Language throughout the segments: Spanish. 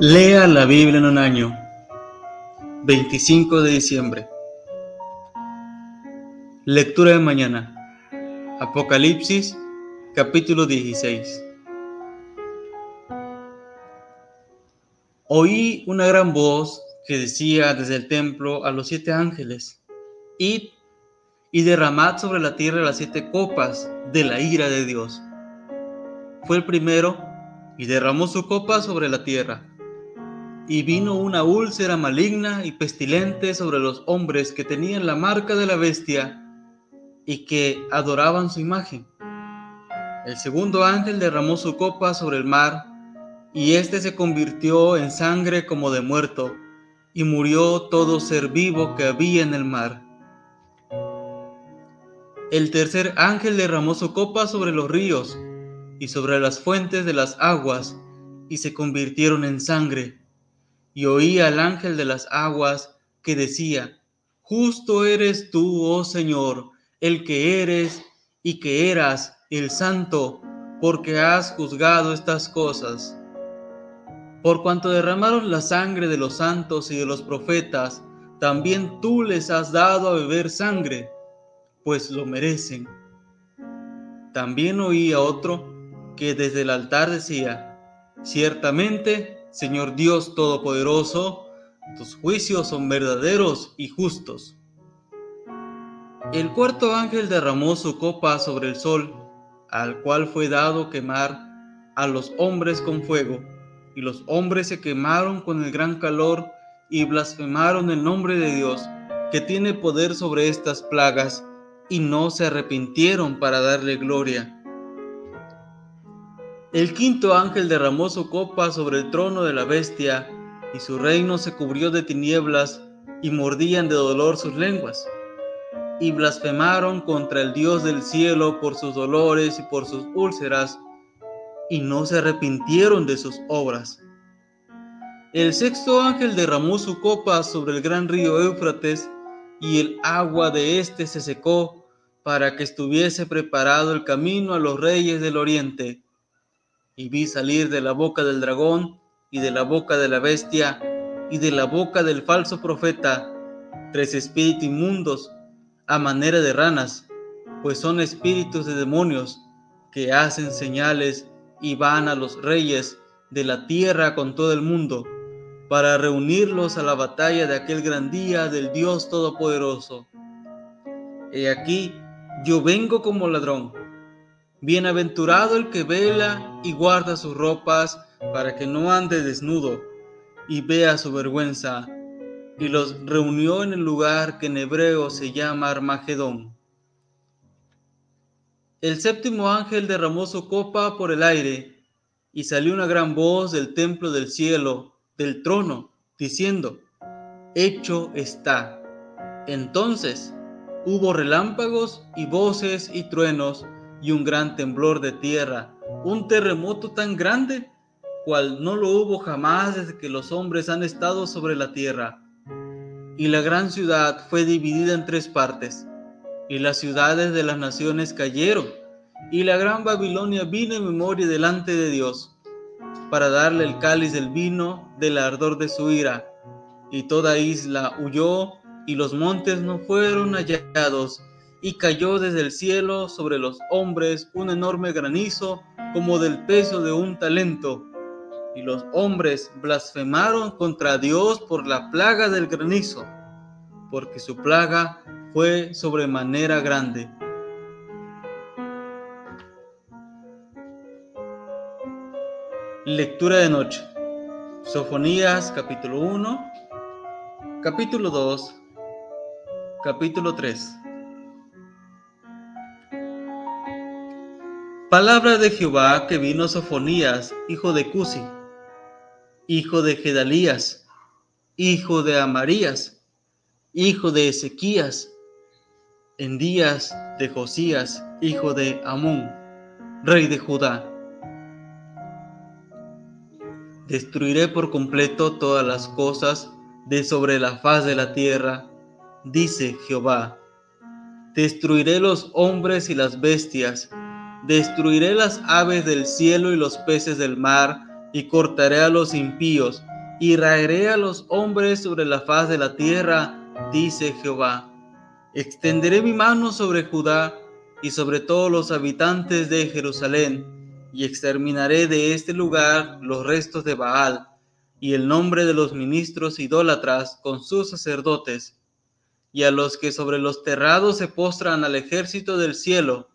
Lea la Biblia en un año. 25 de diciembre. Lectura de mañana. Apocalipsis, capítulo 16. Oí una gran voz que decía desde el templo a los siete ángeles, Id y derramad sobre la tierra las siete copas de la ira de Dios. Fue el primero y derramó su copa sobre la tierra y vino una úlcera maligna y pestilente sobre los hombres que tenían la marca de la bestia y que adoraban su imagen. El segundo ángel derramó su copa sobre el mar, y éste se convirtió en sangre como de muerto, y murió todo ser vivo que había en el mar. El tercer ángel derramó su copa sobre los ríos y sobre las fuentes de las aguas, y se convirtieron en sangre y oí al ángel de las aguas que decía, Justo eres tú, oh Señor, el que eres y que eras el santo, porque has juzgado estas cosas. Por cuanto derramaron la sangre de los santos y de los profetas, también tú les has dado a beber sangre, pues lo merecen. También oí a otro que desde el altar decía, Ciertamente Señor Dios Todopoderoso, tus juicios son verdaderos y justos. El cuarto ángel derramó su copa sobre el sol, al cual fue dado quemar a los hombres con fuego, y los hombres se quemaron con el gran calor y blasfemaron el nombre de Dios, que tiene poder sobre estas plagas, y no se arrepintieron para darle gloria. El quinto ángel derramó su copa sobre el trono de la bestia, y su reino se cubrió de tinieblas, y mordían de dolor sus lenguas. Y blasfemaron contra el Dios del cielo por sus dolores y por sus úlceras, y no se arrepintieron de sus obras. El sexto ángel derramó su copa sobre el gran río Éufrates, y el agua de éste se secó, para que estuviese preparado el camino a los reyes del oriente y vi salir de la boca del dragón y de la boca de la bestia y de la boca del falso profeta tres espíritus inmundos a manera de ranas, pues son espíritus de demonios que hacen señales y van a los reyes de la tierra con todo el mundo para reunirlos a la batalla de aquel gran día del Dios Todopoderoso. He aquí, yo vengo como ladrón. Bienaventurado el que vela y guarda sus ropas para que no ande desnudo y vea su vergüenza. Y los reunió en el lugar que en hebreo se llama Armagedón. El séptimo ángel derramó su copa por el aire y salió una gran voz del templo del cielo, del trono, diciendo, Hecho está. Entonces hubo relámpagos y voces y truenos y un gran temblor de tierra, un terremoto tan grande cual no lo hubo jamás desde que los hombres han estado sobre la tierra. Y la gran ciudad fue dividida en tres partes, y las ciudades de las naciones cayeron, y la gran Babilonia vino en memoria delante de Dios, para darle el cáliz del vino del ardor de su ira. Y toda isla huyó, y los montes no fueron hallados, y cayó desde el cielo sobre los hombres un enorme granizo como del peso de un talento. Y los hombres blasfemaron contra Dios por la plaga del granizo, porque su plaga fue sobremanera grande. Lectura de noche. Sofonías capítulo 1, capítulo 2, capítulo 3. Palabra de Jehová que vino Sofonías, hijo de Cusi, hijo de Gedalías, hijo de Amarías, hijo de Ezequías, en días de Josías, hijo de Amón, rey de Judá. Destruiré por completo todas las cosas de sobre la faz de la tierra, dice Jehová. Destruiré los hombres y las bestias, Destruiré las aves del cielo y los peces del mar, y cortaré a los impíos, y raeré a los hombres sobre la faz de la tierra, dice Jehová. Extenderé mi mano sobre Judá y sobre todos los habitantes de Jerusalén, y exterminaré de este lugar los restos de Baal, y el nombre de los ministros idólatras con sus sacerdotes, y a los que sobre los terrados se postran al ejército del cielo,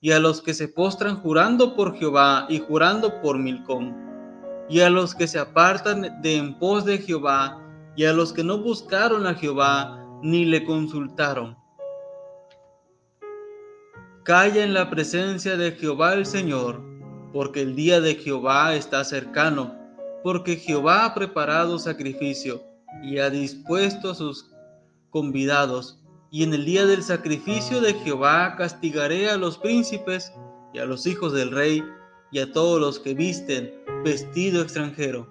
y a los que se postran jurando por Jehová y jurando por Milcón, y a los que se apartan de en pos de Jehová, y a los que no buscaron a Jehová ni le consultaron. Calla en la presencia de Jehová el Señor, porque el día de Jehová está cercano, porque Jehová ha preparado sacrificio y ha dispuesto a sus convidados y en el día del sacrificio de Jehová castigaré a los príncipes y a los hijos del rey y a todos los que visten vestido extranjero.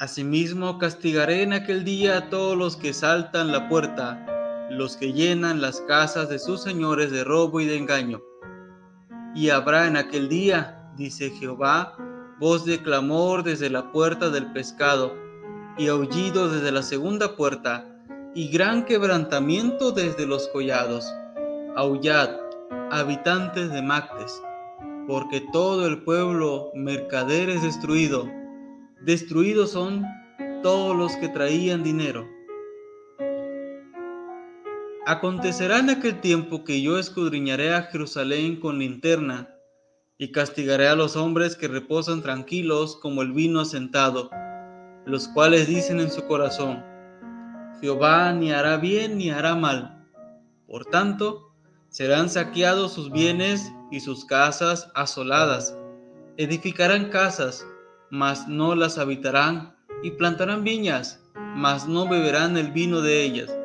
Asimismo castigaré en aquel día a todos los que saltan la puerta, los que llenan las casas de sus señores de robo y de engaño. Y habrá en aquel día, dice Jehová, voz de clamor desde la puerta del pescado, y aullido desde la segunda puerta, y gran quebrantamiento desde los collados. Aullad, habitantes de Mactes, porque todo el pueblo mercader es destruido. Destruidos son todos los que traían dinero. Acontecerá en aquel tiempo que yo escudriñaré a Jerusalén con linterna, y castigaré a los hombres que reposan tranquilos como el vino asentado, los cuales dicen en su corazón, Jehová ni hará bien ni hará mal. Por tanto, serán saqueados sus bienes y sus casas asoladas. Edificarán casas, mas no las habitarán, y plantarán viñas, mas no beberán el vino de ellas.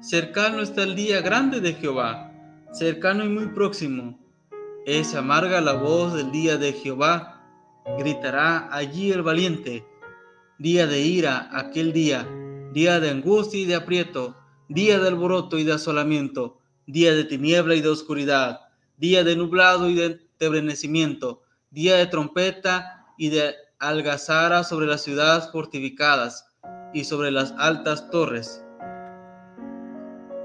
Cercano está el día grande de Jehová, cercano y muy próximo. Es amarga la voz del día de Jehová, gritará allí el valiente. Día de ira, aquel día, día de angustia y de aprieto, día de alboroto y de asolamiento, día de tiniebla y de oscuridad, día de nublado y de tebrenecimiento, día de trompeta y de algazara sobre las ciudades fortificadas y sobre las altas torres.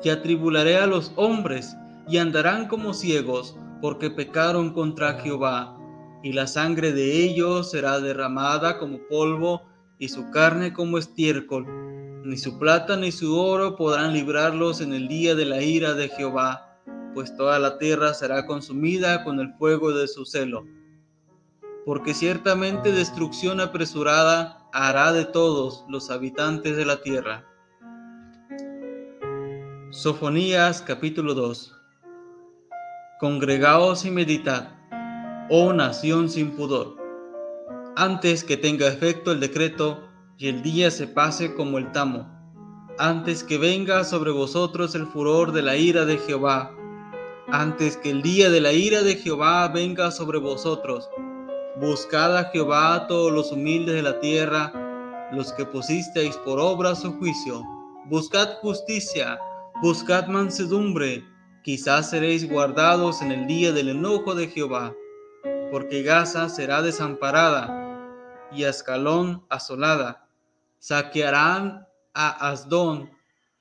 Y atribularé a los hombres y andarán como ciegos, porque pecaron contra Jehová, y la sangre de ellos será derramada como polvo y su carne como estiércol ni su plata ni su oro podrán librarlos en el día de la ira de Jehová, pues toda la tierra será consumida con el fuego de su celo. Porque ciertamente destrucción apresurada hará de todos los habitantes de la tierra. Sofonías capítulo 2 Congregaos y meditad, oh nación sin pudor, antes que tenga efecto el decreto y el día se pase como el tamo, antes que venga sobre vosotros el furor de la ira de Jehová, antes que el día de la ira de Jehová venga sobre vosotros. Buscad a Jehová todos los humildes de la tierra, los que pusisteis por obra su juicio. Buscad justicia, buscad mansedumbre, quizás seréis guardados en el día del enojo de Jehová, porque Gaza será desamparada y Ascalón asolada saquearán a Asdón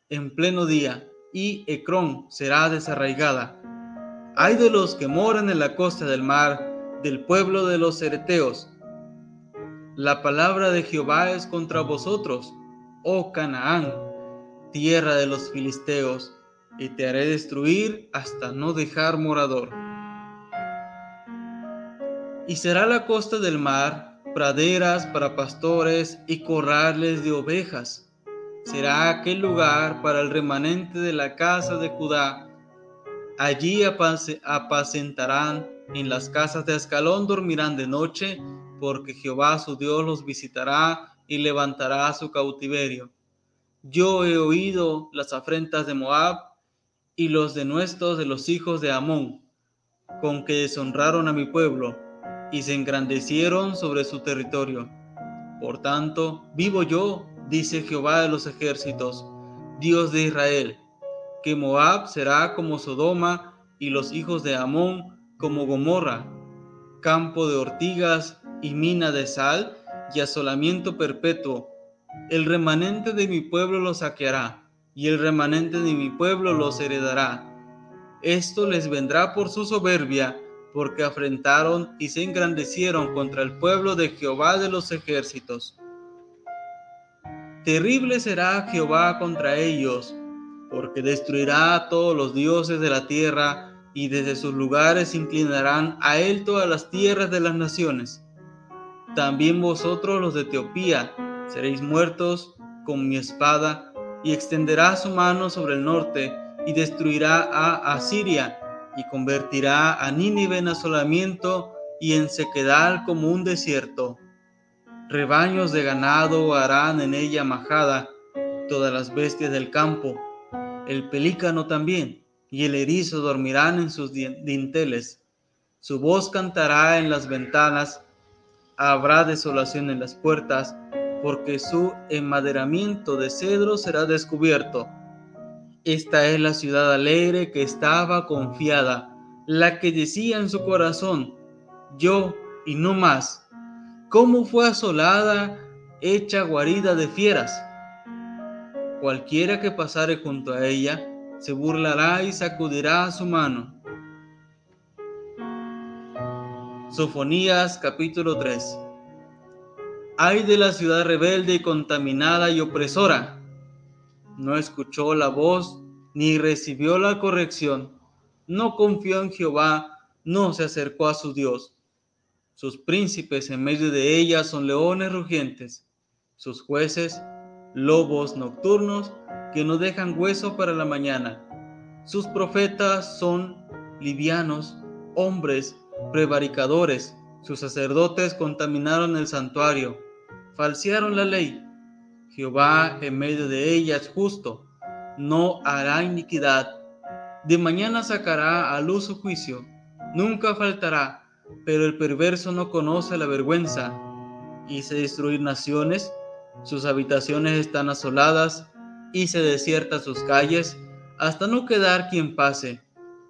en pleno día, y Ecrón será desarraigada. Hay de los que moran en la costa del mar, del pueblo de los Ereteos. La palabra de Jehová es contra vosotros, oh Canaán, tierra de los filisteos, y te haré destruir hasta no dejar morador. Y será la costa del mar praderas para pastores y corrales de ovejas. Será aquel lugar para el remanente de la casa de Judá. Allí apacentarán, en las casas de Ascalón dormirán de noche, porque Jehová su Dios los visitará y levantará su cautiverio. Yo he oído las afrentas de Moab y los denuestos de los hijos de Amón, con que deshonraron a mi pueblo y se engrandecieron sobre su territorio. Por tanto, vivo yo, dice Jehová de los ejércitos, Dios de Israel, que Moab será como Sodoma y los hijos de Amón como Gomorra, campo de ortigas y mina de sal, y asolamiento perpetuo. El remanente de mi pueblo los saqueará, y el remanente de mi pueblo los heredará. Esto les vendrá por su soberbia, porque afrentaron y se engrandecieron contra el pueblo de Jehová de los ejércitos. Terrible será Jehová contra ellos, porque destruirá a todos los dioses de la tierra, y desde sus lugares inclinarán a él todas las tierras de las naciones. También vosotros los de Etiopía seréis muertos con mi espada, y extenderá su mano sobre el norte, y destruirá a Asiria, y convertirá a Nínive en asolamiento y en sequedal como un desierto. Rebaños de ganado harán en ella majada, todas las bestias del campo, el pelícano también, y el erizo dormirán en sus dinteles. Su voz cantará en las ventanas, habrá desolación en las puertas, porque su enmaderamiento de cedro será descubierto. Esta es la ciudad alegre que estaba confiada, la que decía en su corazón, yo y no más. ¿Cómo fue asolada, hecha guarida de fieras? Cualquiera que pasare junto a ella, se burlará y sacudirá su mano. Sofonías capítulo 3 Ay de la ciudad rebelde y contaminada y opresora. No escuchó la voz ni recibió la corrección. No confió en Jehová, no se acercó a su Dios. Sus príncipes en medio de ella son leones rugientes, sus jueces lobos nocturnos que no dejan hueso para la mañana. Sus profetas son livianos, hombres prevaricadores. Sus sacerdotes contaminaron el santuario, falsearon la ley. Jehová en medio de ella es justo, no hará iniquidad. De mañana sacará a luz su juicio, nunca faltará, pero el perverso no conoce la vergüenza. Hice destruir naciones, sus habitaciones están asoladas, se desiertas sus calles, hasta no quedar quien pase.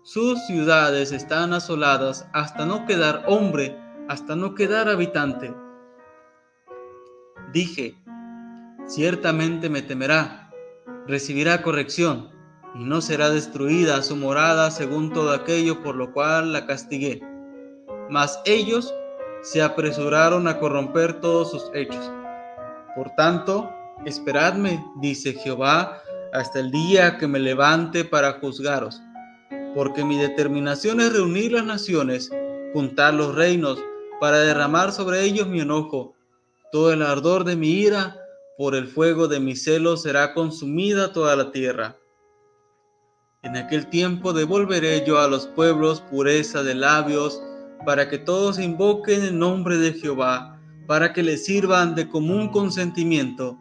Sus ciudades están asoladas hasta no quedar hombre, hasta no quedar habitante. Dije, ciertamente me temerá, recibirá corrección, y no será destruida su morada según todo aquello por lo cual la castigué. Mas ellos se apresuraron a corromper todos sus hechos. Por tanto, Esperadme, dice Jehová, hasta el día que me levante para juzgaros, porque mi determinación es reunir las naciones, juntar los reinos, para derramar sobre ellos mi enojo. Todo el ardor de mi ira, por el fuego de mi celo, será consumida toda la tierra. En aquel tiempo devolveré yo a los pueblos pureza de labios, para que todos invoquen el nombre de Jehová, para que les sirvan de común consentimiento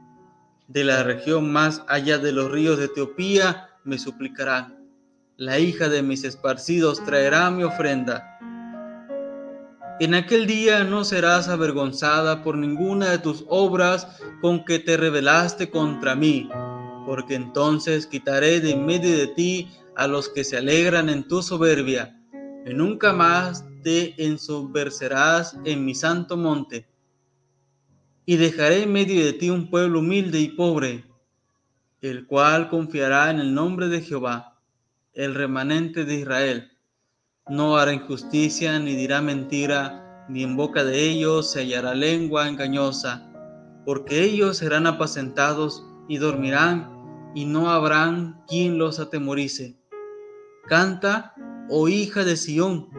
de la región más allá de los ríos de Etiopía me suplicarán. La hija de mis esparcidos traerá mi ofrenda. En aquel día no serás avergonzada por ninguna de tus obras con que te rebelaste contra mí, porque entonces quitaré de medio de ti a los que se alegran en tu soberbia, y nunca más te ensombercerás en mi santo monte y dejaré en medio de ti un pueblo humilde y pobre, el cual confiará en el nombre de Jehová, el remanente de Israel. No hará injusticia ni dirá mentira, ni en boca de ellos se hallará lengua engañosa, porque ellos serán apacentados y dormirán, y no habrán quien los atemorice. Canta, oh hija de Sión,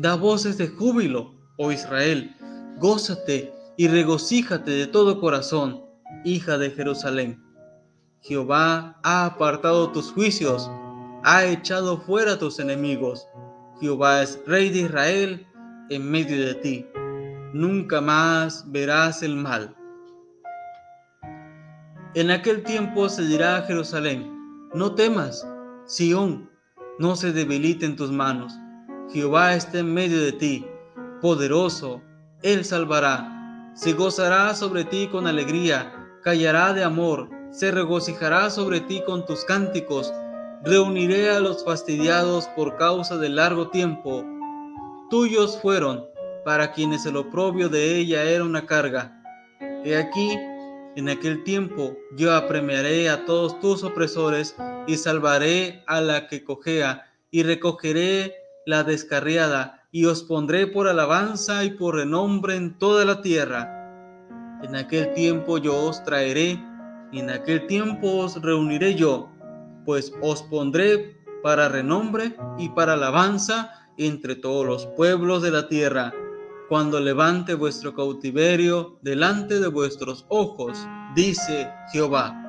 da voces de júbilo, oh Israel, gózate y regocíjate de todo corazón, hija de Jerusalén. Jehová ha apartado tus juicios, ha echado fuera tus enemigos. Jehová es rey de Israel en medio de ti. Nunca más verás el mal. En aquel tiempo se dirá a Jerusalén, no temas, Sión, no se debilite en tus manos. Jehová está en medio de ti, poderoso, Él salvará se gozará sobre ti con alegría, callará de amor, se regocijará sobre ti con tus cánticos. Reuniré a los fastidiados por causa del largo tiempo. Tuyos fueron, para quienes el oprobio de ella era una carga. He aquí, en aquel tiempo yo apremiaré a todos tus opresores y salvaré a la que cojea y recogeré la descarriada y os pondré por alabanza y por renombre en toda la tierra. En aquel tiempo yo os traeré y en aquel tiempo os reuniré yo, pues os pondré para renombre y para alabanza entre todos los pueblos de la tierra, cuando levante vuestro cautiverio delante de vuestros ojos, dice Jehová.